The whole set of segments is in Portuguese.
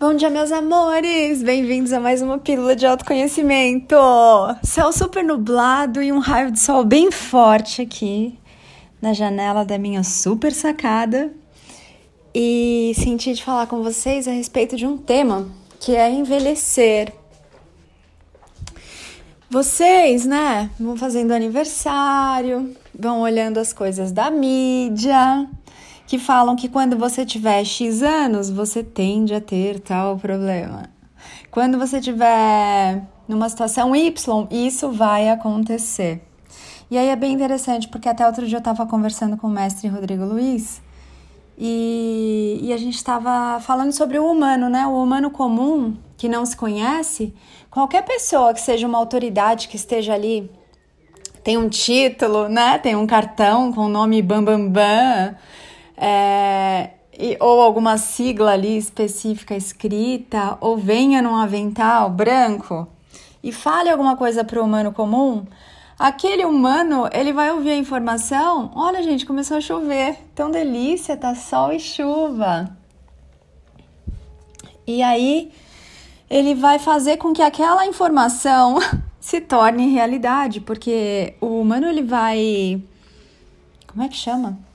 Bom dia, meus amores! Bem-vindos a mais uma pílula de autoconhecimento. Céu super nublado e um raio de sol bem forte aqui na janela da minha super sacada. E senti de falar com vocês a respeito de um tema que é envelhecer. Vocês, né, vão fazendo aniversário, vão olhando as coisas da mídia, que falam que quando você tiver X anos, você tende a ter tal problema. Quando você tiver numa situação Y, isso vai acontecer. E aí é bem interessante, porque até outro dia eu estava conversando com o mestre Rodrigo Luiz e, e a gente estava falando sobre o humano, né? O humano comum que não se conhece. Qualquer pessoa que seja uma autoridade que esteja ali, tem um título, né? Tem um cartão com o nome Bambambam. Bam, bam, é, e, ou alguma sigla ali específica escrita, ou venha num avental branco e fale alguma coisa para o humano comum, aquele humano ele vai ouvir a informação: olha, gente, começou a chover, tão delícia, tá sol e chuva. E aí ele vai fazer com que aquela informação se torne realidade, porque o humano ele vai. Como é que chama?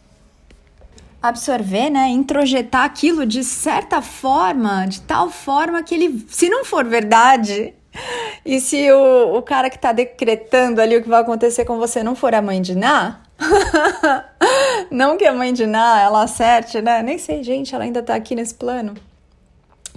Absorver, né, introjetar aquilo de certa forma, de tal forma que ele, se não for verdade, e se o, o cara que está decretando ali o que vai acontecer com você não for a mãe de Ná, não que a mãe de Ná ela acerte, né? Nem sei, gente, ela ainda está aqui nesse plano.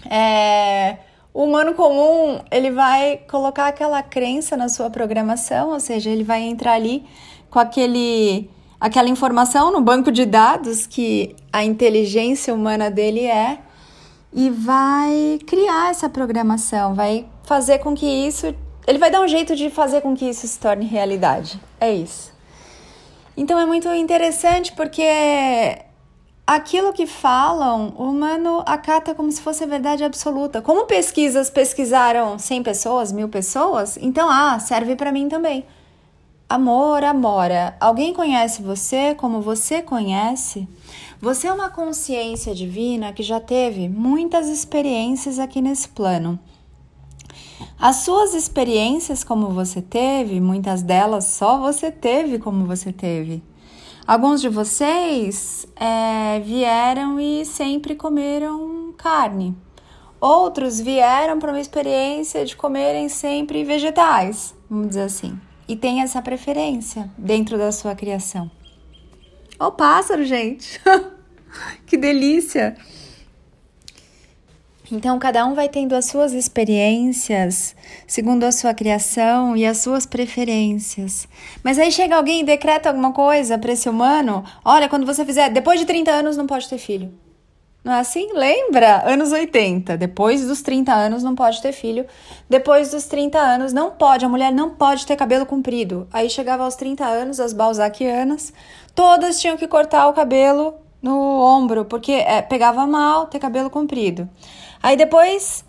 É, o humano comum, ele vai colocar aquela crença na sua programação, ou seja, ele vai entrar ali com aquele aquela informação no banco de dados que a inteligência humana dele é e vai criar essa programação, vai fazer com que isso. Ele vai dar um jeito de fazer com que isso se torne realidade. É isso. Então é muito interessante porque aquilo que falam, o humano acata como se fosse verdade absoluta. Como pesquisas pesquisaram 100 pessoas, mil pessoas, então, ah, serve para mim também. Amor, Amora, alguém conhece você como você conhece? Você é uma consciência divina que já teve muitas experiências aqui nesse plano. As suas experiências como você teve, muitas delas só você teve como você teve. Alguns de vocês é, vieram e sempre comeram carne. Outros vieram para uma experiência de comerem sempre vegetais, vamos dizer assim e tem essa preferência dentro da sua criação. Ó o pássaro, gente! que delícia! Então, cada um vai tendo as suas experiências, segundo a sua criação e as suas preferências. Mas aí chega alguém e decreta alguma coisa para esse humano: olha, quando você fizer, depois de 30 anos, não pode ter filho. Não é assim? Lembra? Anos 80. Depois dos 30 anos não pode ter filho. Depois dos 30 anos não pode, a mulher não pode ter cabelo comprido. Aí chegava aos 30 anos, as balzaquianas, todas tinham que cortar o cabelo no ombro, porque é, pegava mal ter cabelo comprido. Aí depois,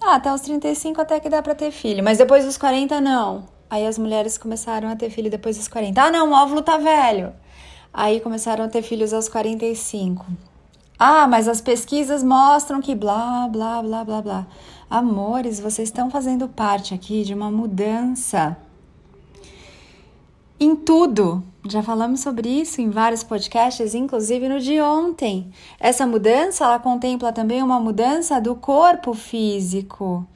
ah, até os 35 até que dá para ter filho, mas depois dos 40 não. Aí as mulheres começaram a ter filho depois dos 40. Ah, não, o óvulo tá velho. Aí começaram a ter filhos aos 45. Ah, mas as pesquisas mostram que blá, blá, blá, blá, blá. Amores, vocês estão fazendo parte aqui de uma mudança em tudo. Já falamos sobre isso em vários podcasts, inclusive no de ontem. Essa mudança, ela contempla também uma mudança do corpo físico,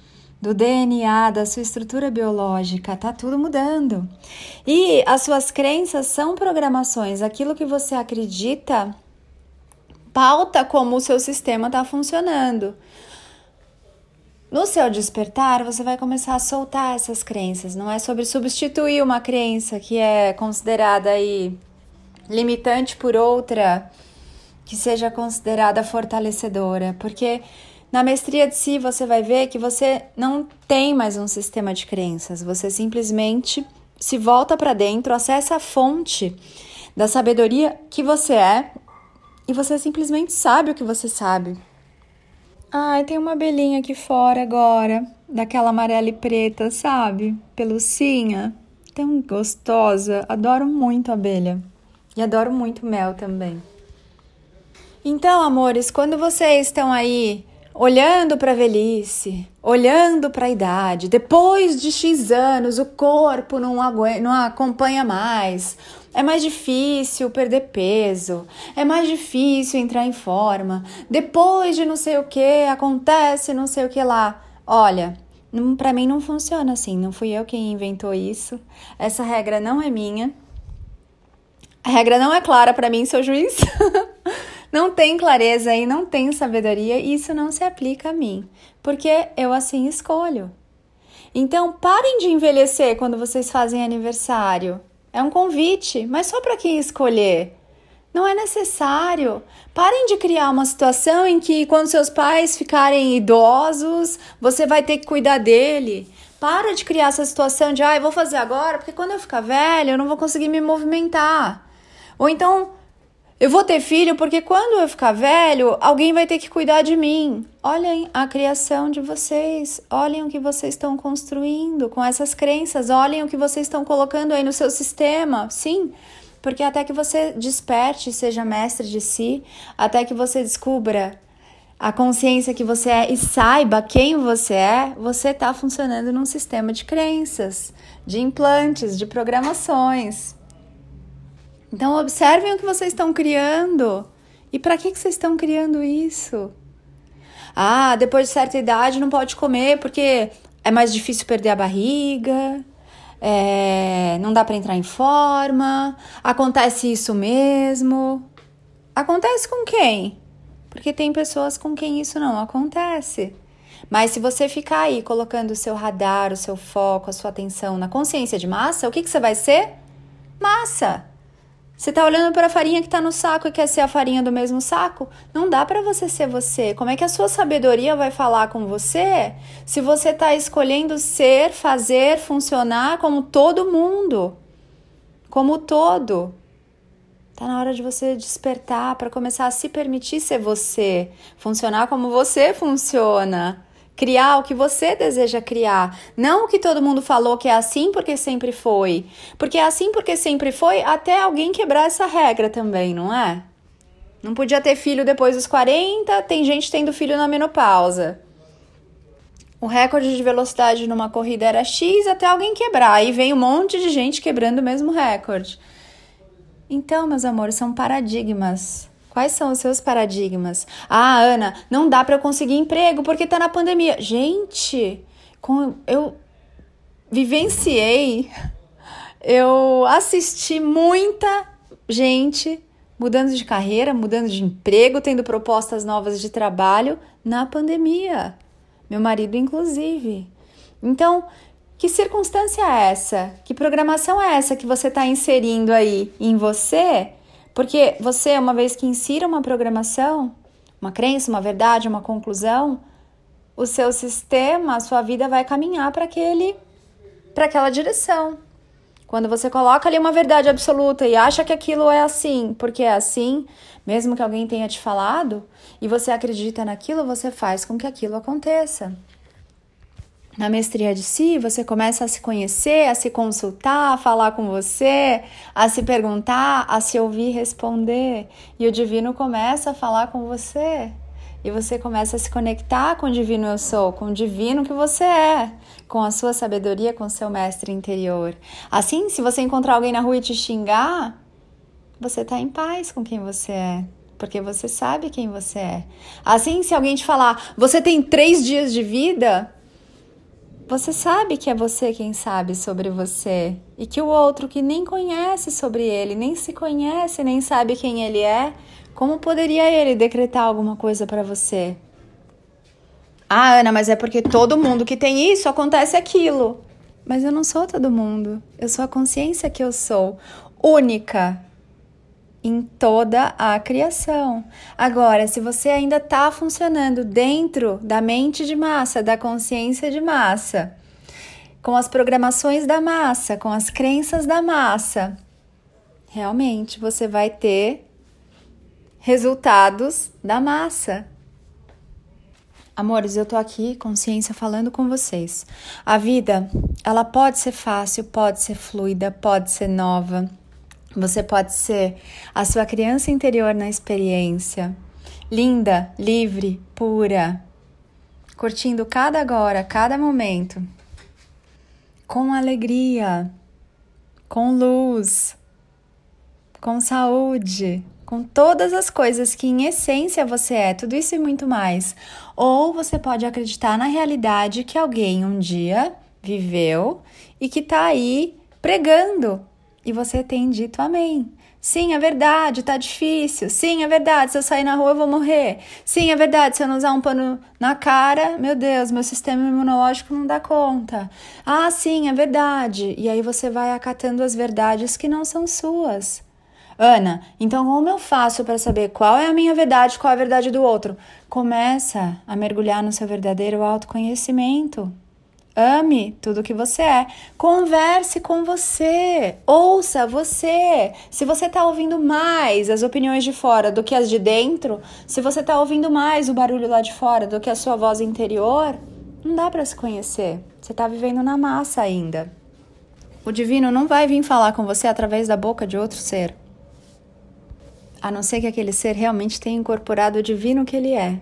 do DNA, da sua estrutura biológica, tá tudo mudando. E as suas crenças são programações, aquilo que você acredita pauta como o seu sistema está funcionando. No seu despertar, você vai começar a soltar essas crenças. Não é sobre substituir uma crença que é considerada aí limitante por outra que seja considerada fortalecedora, porque na mestria de si você vai ver que você não tem mais um sistema de crenças, você simplesmente se volta para dentro, acessa a fonte da sabedoria que você é e você simplesmente sabe o que você sabe. Ai, tem uma abelhinha aqui fora agora, daquela amarela e preta, sabe? Pelucinha. Tão gostosa. Adoro muito abelha. E adoro muito mel também. Então, amores, quando vocês estão aí olhando para a velhice, olhando para a idade, depois de X anos o corpo não, aguenta, não acompanha mais, é mais difícil perder peso, é mais difícil entrar em forma, depois de não sei o que acontece não sei o que lá. Olha, para mim não funciona assim, não fui eu quem inventou isso, essa regra não é minha. A regra não é clara para mim, seu juiz. não tem clareza e não tem sabedoria, e isso não se aplica a mim, porque eu assim escolho. Então, parem de envelhecer quando vocês fazem aniversário. É um convite, mas só para quem escolher. Não é necessário. Parem de criar uma situação em que, quando seus pais ficarem idosos, você vai ter que cuidar dele. Para de criar essa situação de, ah, eu vou fazer agora, porque quando eu ficar velho, eu não vou conseguir me movimentar. Ou então, eu vou ter filho porque quando eu ficar velho, alguém vai ter que cuidar de mim. Olhem a criação de vocês, olhem o que vocês estão construindo com essas crenças, olhem o que vocês estão colocando aí no seu sistema. Sim, porque até que você desperte, seja mestre de si, até que você descubra a consciência que você é e saiba quem você é, você está funcionando num sistema de crenças, de implantes, de programações. Então, observem o que vocês estão criando. E para que, que vocês estão criando isso? Ah, depois de certa idade não pode comer porque é mais difícil perder a barriga, é, não dá para entrar em forma, acontece isso mesmo. Acontece com quem? Porque tem pessoas com quem isso não acontece. Mas se você ficar aí colocando o seu radar, o seu foco, a sua atenção na consciência de massa, o que, que você vai ser? Massa! Você tá olhando para a farinha que tá no saco e quer ser a farinha do mesmo saco? Não dá para você ser você. Como é que a sua sabedoria vai falar com você se você tá escolhendo ser, fazer, funcionar como todo mundo? Como todo. Tá na hora de você despertar para começar a se permitir ser você, funcionar como você funciona criar o que você deseja criar, não o que todo mundo falou que é assim porque sempre foi. Porque é assim porque sempre foi até alguém quebrar essa regra também, não é? Não podia ter filho depois dos 40, tem gente tendo filho na menopausa. O recorde de velocidade numa corrida era X até alguém quebrar. Aí vem um monte de gente quebrando o mesmo recorde. Então, meus amores, são paradigmas. Quais são os seus paradigmas? Ah, Ana, não dá para eu conseguir emprego porque tá na pandemia. Gente, com, eu vivenciei, eu assisti muita gente mudando de carreira, mudando de emprego, tendo propostas novas de trabalho na pandemia. Meu marido, inclusive. Então, que circunstância é essa? Que programação é essa que você está inserindo aí em você? Porque você, uma vez que insira uma programação, uma crença, uma verdade, uma conclusão, o seu sistema, a sua vida vai caminhar para aquele para aquela direção. Quando você coloca ali uma verdade absoluta e acha que aquilo é assim, porque é assim, mesmo que alguém tenha te falado, e você acredita naquilo, você faz com que aquilo aconteça. Na mestria de si, você começa a se conhecer, a se consultar, a falar com você, a se perguntar, a se ouvir responder. E o divino começa a falar com você. E você começa a se conectar com o divino eu sou, com o divino que você é, com a sua sabedoria, com o seu mestre interior. Assim, se você encontrar alguém na rua e te xingar, você está em paz com quem você é porque você sabe quem você é. Assim, se alguém te falar, você tem três dias de vida, você sabe que é você quem sabe sobre você e que o outro que nem conhece sobre ele, nem se conhece, nem sabe quem ele é, como poderia ele decretar alguma coisa para você? Ah, Ana, mas é porque todo mundo que tem isso acontece aquilo. Mas eu não sou todo mundo. Eu sou a consciência que eu sou, única, em toda a criação. Agora, se você ainda está funcionando dentro da mente de massa, da consciência de massa, com as programações da massa, com as crenças da massa, realmente você vai ter resultados da massa. Amores, eu tô aqui, consciência, falando com vocês. A vida, ela pode ser fácil, pode ser fluida, pode ser nova você pode ser a sua criança interior na experiência, linda, livre, pura, curtindo cada agora, cada momento, com alegria, com luz, com saúde, com todas as coisas que em essência você é, tudo isso e muito mais. Ou você pode acreditar na realidade que alguém um dia viveu e que está aí pregando e você tem dito amém. Sim, é verdade, tá difícil. Sim, é verdade, se eu sair na rua eu vou morrer. Sim, é verdade, se eu não usar um pano na cara, meu Deus, meu sistema imunológico não dá conta. Ah, sim, é verdade. E aí você vai acatando as verdades que não são suas. Ana, então como eu faço para saber qual é a minha verdade, qual é a verdade do outro? Começa a mergulhar no seu verdadeiro autoconhecimento. Ame tudo que você é. Converse com você. Ouça você. Se você está ouvindo mais as opiniões de fora do que as de dentro, se você está ouvindo mais o barulho lá de fora do que a sua voz interior, não dá para se conhecer. Você está vivendo na massa ainda. O divino não vai vir falar com você através da boca de outro ser. A não ser que aquele ser realmente tenha incorporado o divino que ele é.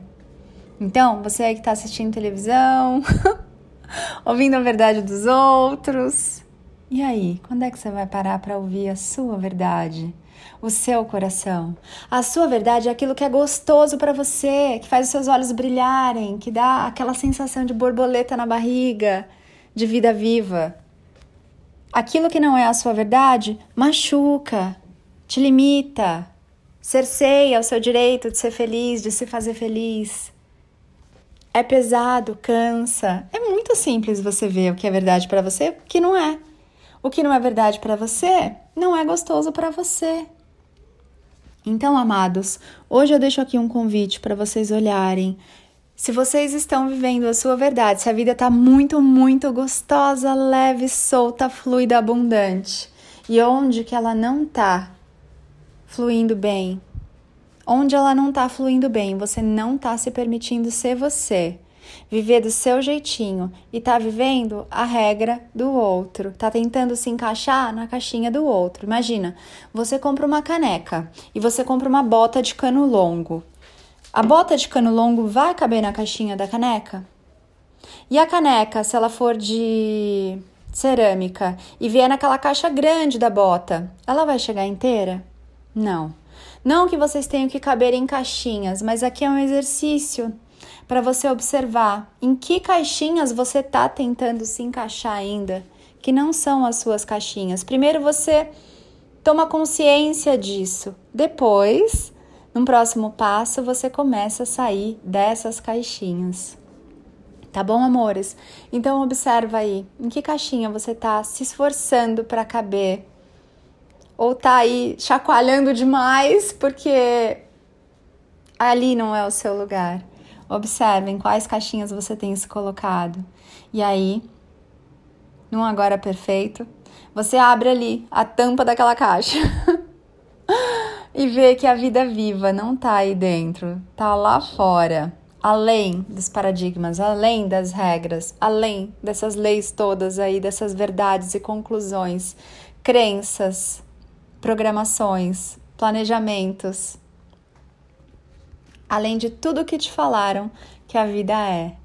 Então, você aí que está assistindo televisão. ouvindo a verdade dos outros. E aí, quando é que você vai parar para ouvir a sua verdade? O seu coração. A sua verdade é aquilo que é gostoso para você, que faz os seus olhos brilharem, que dá aquela sensação de borboleta na barriga, de vida viva. Aquilo que não é a sua verdade machuca, te limita, cerceia o seu direito de ser feliz, de se fazer feliz. É pesado, cansa. É muito simples você ver o que é verdade para você e o que não é. O que não é verdade para você não é gostoso para você. Então, amados, hoje eu deixo aqui um convite para vocês olharem. Se vocês estão vivendo a sua verdade, se a vida está muito, muito gostosa, leve, solta, fluida, abundante, e onde que ela não está fluindo bem, onde ela não está fluindo bem, você não está se permitindo ser você, viver do seu jeitinho e está vivendo a regra do outro, está tentando se encaixar na caixinha do outro. Imagina, você compra uma caneca e você compra uma bota de cano longo. A bota de cano longo vai caber na caixinha da caneca? E a caneca, se ela for de cerâmica e vier naquela caixa grande da bota, ela vai chegar inteira? Não. Não que vocês tenham que caber em caixinhas, mas aqui é um exercício para você observar em que caixinhas você está tentando se encaixar ainda, que não são as suas caixinhas. Primeiro você toma consciência disso. Depois, num próximo passo, você começa a sair dessas caixinhas. Tá bom, amores? Então observa aí, em que caixinha você está se esforçando para caber ou tá aí chacoalhando demais porque ali não é o seu lugar. Observem quais caixinhas você tem se colocado. E aí, num agora perfeito, você abre ali a tampa daquela caixa e vê que a vida viva não tá aí dentro, tá lá fora, além dos paradigmas, além das regras, além dessas leis todas aí, dessas verdades e conclusões, crenças, programações, planejamentos, além de tudo que te falaram que a vida é.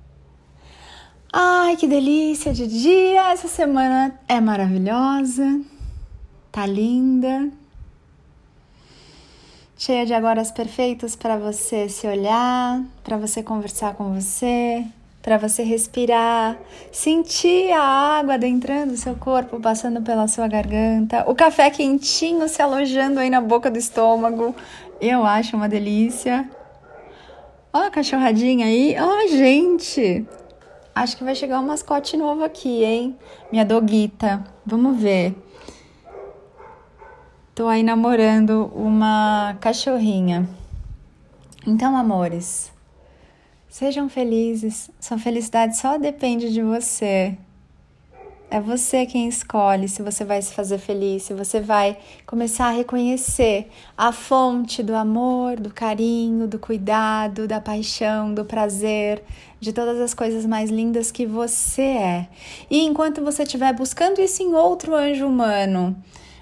Ai, que delícia de dia! Essa semana é maravilhosa, tá linda, cheia de agoras perfeitas para você se olhar, para você conversar com você, para você respirar, sentir a água adentrando o seu corpo, passando pela sua garganta, o café quentinho se alojando aí na boca do estômago. Eu acho uma delícia. Ó a cachorradinha aí. Ó, gente. Acho que vai chegar um mascote novo aqui, hein? Minha doguita. Vamos ver. Tô aí namorando uma cachorrinha. Então, amores, Sejam felizes. Sua felicidade só depende de você. É você quem escolhe se você vai se fazer feliz, se você vai começar a reconhecer a fonte do amor, do carinho, do cuidado, da paixão, do prazer, de todas as coisas mais lindas que você é. E enquanto você estiver buscando isso em outro anjo humano,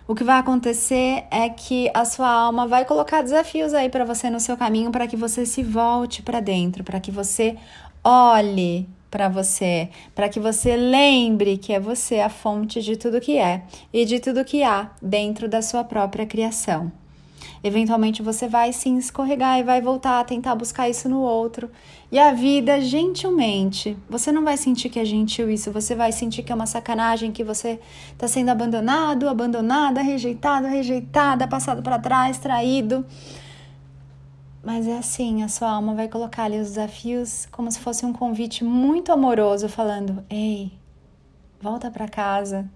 o que vai acontecer é que a sua alma vai colocar desafios aí para você no seu caminho para que você se volte para dentro, para que você olhe para você, para que você lembre que é você a fonte de tudo que é e de tudo que há dentro da sua própria criação. Eventualmente você vai sim escorregar e vai voltar a tentar buscar isso no outro. E a vida, gentilmente, você não vai sentir que é gentil isso, você vai sentir que é uma sacanagem, que você está sendo abandonado, abandonada, rejeitado, rejeitada, passado para trás, traído. Mas é assim, a sua alma vai colocar ali os desafios como se fosse um convite muito amoroso, falando: "Ei, volta para casa.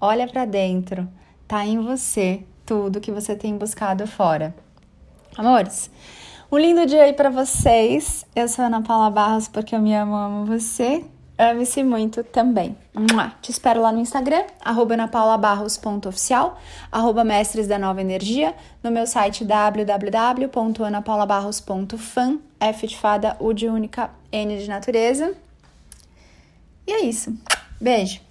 Olha para dentro. Tá em você tudo que você tem buscado fora." Amores, um lindo dia aí para vocês. Eu sou Ana Paula Barros porque eu me amo, amo você. Ame-se muito também. Te espero lá no Instagram, anapaulabarros.oficial, mestres da nova energia, no meu site www.anapaulabarros.fan, F de fada, U de única, N de natureza. E é isso. Beijo!